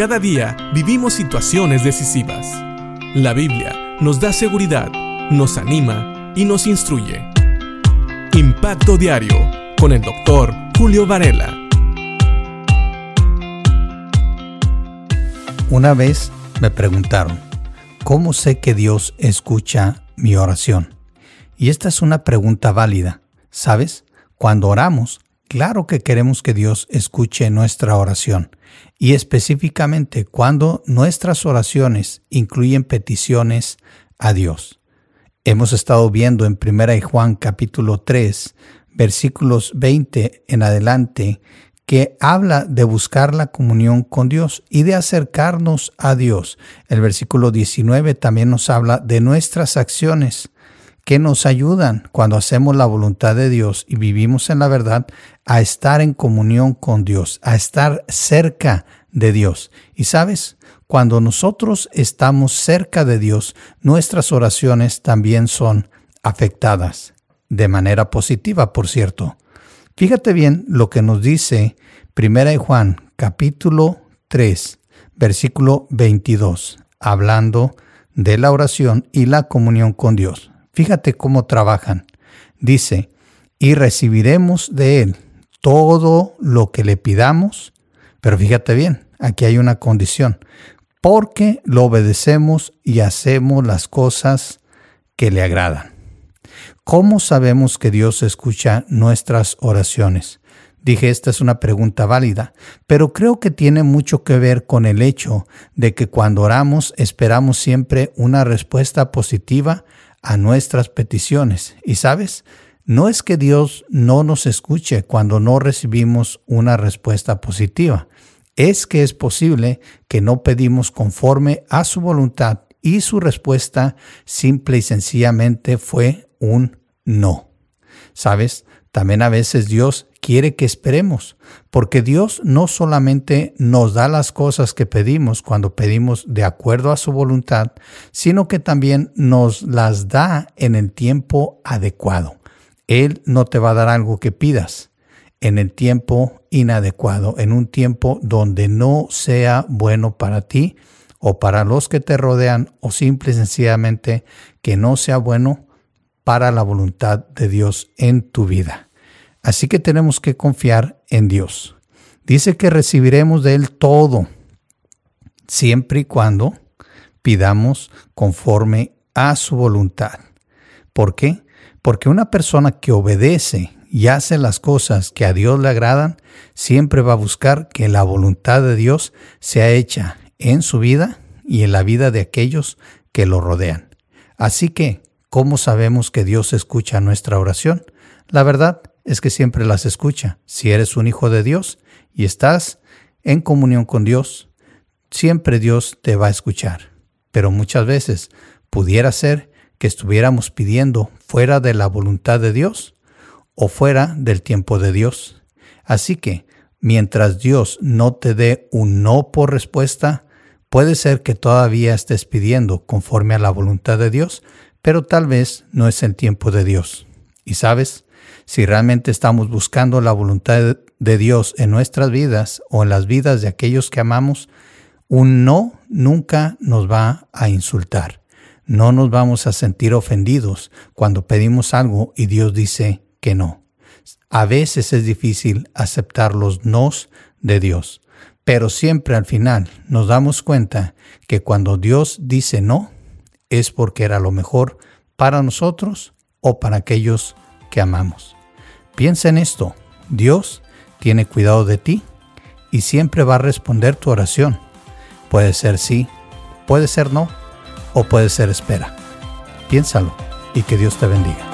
Cada día vivimos situaciones decisivas. La Biblia nos da seguridad, nos anima y nos instruye. Impacto Diario con el doctor Julio Varela. Una vez me preguntaron, ¿cómo sé que Dios escucha mi oración? Y esta es una pregunta válida. ¿Sabes? Cuando oramos, claro que queremos que Dios escuche nuestra oración. Y específicamente cuando nuestras oraciones incluyen peticiones a Dios. Hemos estado viendo en 1 Juan capítulo 3, versículos 20 en adelante, que habla de buscar la comunión con Dios y de acercarnos a Dios. El versículo 19 también nos habla de nuestras acciones que nos ayudan cuando hacemos la voluntad de Dios y vivimos en la verdad a estar en comunión con Dios, a estar cerca de Dios. Y sabes, cuando nosotros estamos cerca de Dios, nuestras oraciones también son afectadas, de manera positiva, por cierto. Fíjate bien lo que nos dice 1 Juan capítulo 3, versículo 22, hablando de la oración y la comunión con Dios. Fíjate cómo trabajan. Dice, y recibiremos de Él todo lo que le pidamos, pero fíjate bien, aquí hay una condición, porque lo obedecemos y hacemos las cosas que le agradan. ¿Cómo sabemos que Dios escucha nuestras oraciones? Dije, esta es una pregunta válida, pero creo que tiene mucho que ver con el hecho de que cuando oramos esperamos siempre una respuesta positiva a nuestras peticiones. Y sabes, no es que Dios no nos escuche cuando no recibimos una respuesta positiva, es que es posible que no pedimos conforme a su voluntad y su respuesta simple y sencillamente fue un no. ¿Sabes? También a veces Dios quiere que esperemos, porque Dios no solamente nos da las cosas que pedimos cuando pedimos de acuerdo a su voluntad, sino que también nos las da en el tiempo adecuado. Él no te va a dar algo que pidas en el tiempo inadecuado, en un tiempo donde no sea bueno para ti o para los que te rodean o simple y sencillamente que no sea bueno para la voluntad de Dios en tu vida. Así que tenemos que confiar en Dios. Dice que recibiremos de Él todo, siempre y cuando pidamos conforme a su voluntad. ¿Por qué? Porque una persona que obedece y hace las cosas que a Dios le agradan, siempre va a buscar que la voluntad de Dios sea hecha en su vida y en la vida de aquellos que lo rodean. Así que, ¿cómo sabemos que Dios escucha nuestra oración? La verdad es que siempre las escucha. Si eres un hijo de Dios y estás en comunión con Dios, siempre Dios te va a escuchar. Pero muchas veces pudiera ser que estuviéramos pidiendo fuera de la voluntad de Dios o fuera del tiempo de Dios. Así que, mientras Dios no te dé un no por respuesta, puede ser que todavía estés pidiendo conforme a la voluntad de Dios, pero tal vez no es el tiempo de Dios. Y sabes, si realmente estamos buscando la voluntad de Dios en nuestras vidas o en las vidas de aquellos que amamos, un no nunca nos va a insultar. No nos vamos a sentir ofendidos cuando pedimos algo y Dios dice que no. A veces es difícil aceptar los nos de Dios, pero siempre al final nos damos cuenta que cuando Dios dice no, es porque era lo mejor para nosotros o para aquellos que amamos. Piensa en esto, Dios tiene cuidado de ti y siempre va a responder tu oración. Puede ser sí, puede ser no o puede ser espera. Piénsalo y que Dios te bendiga.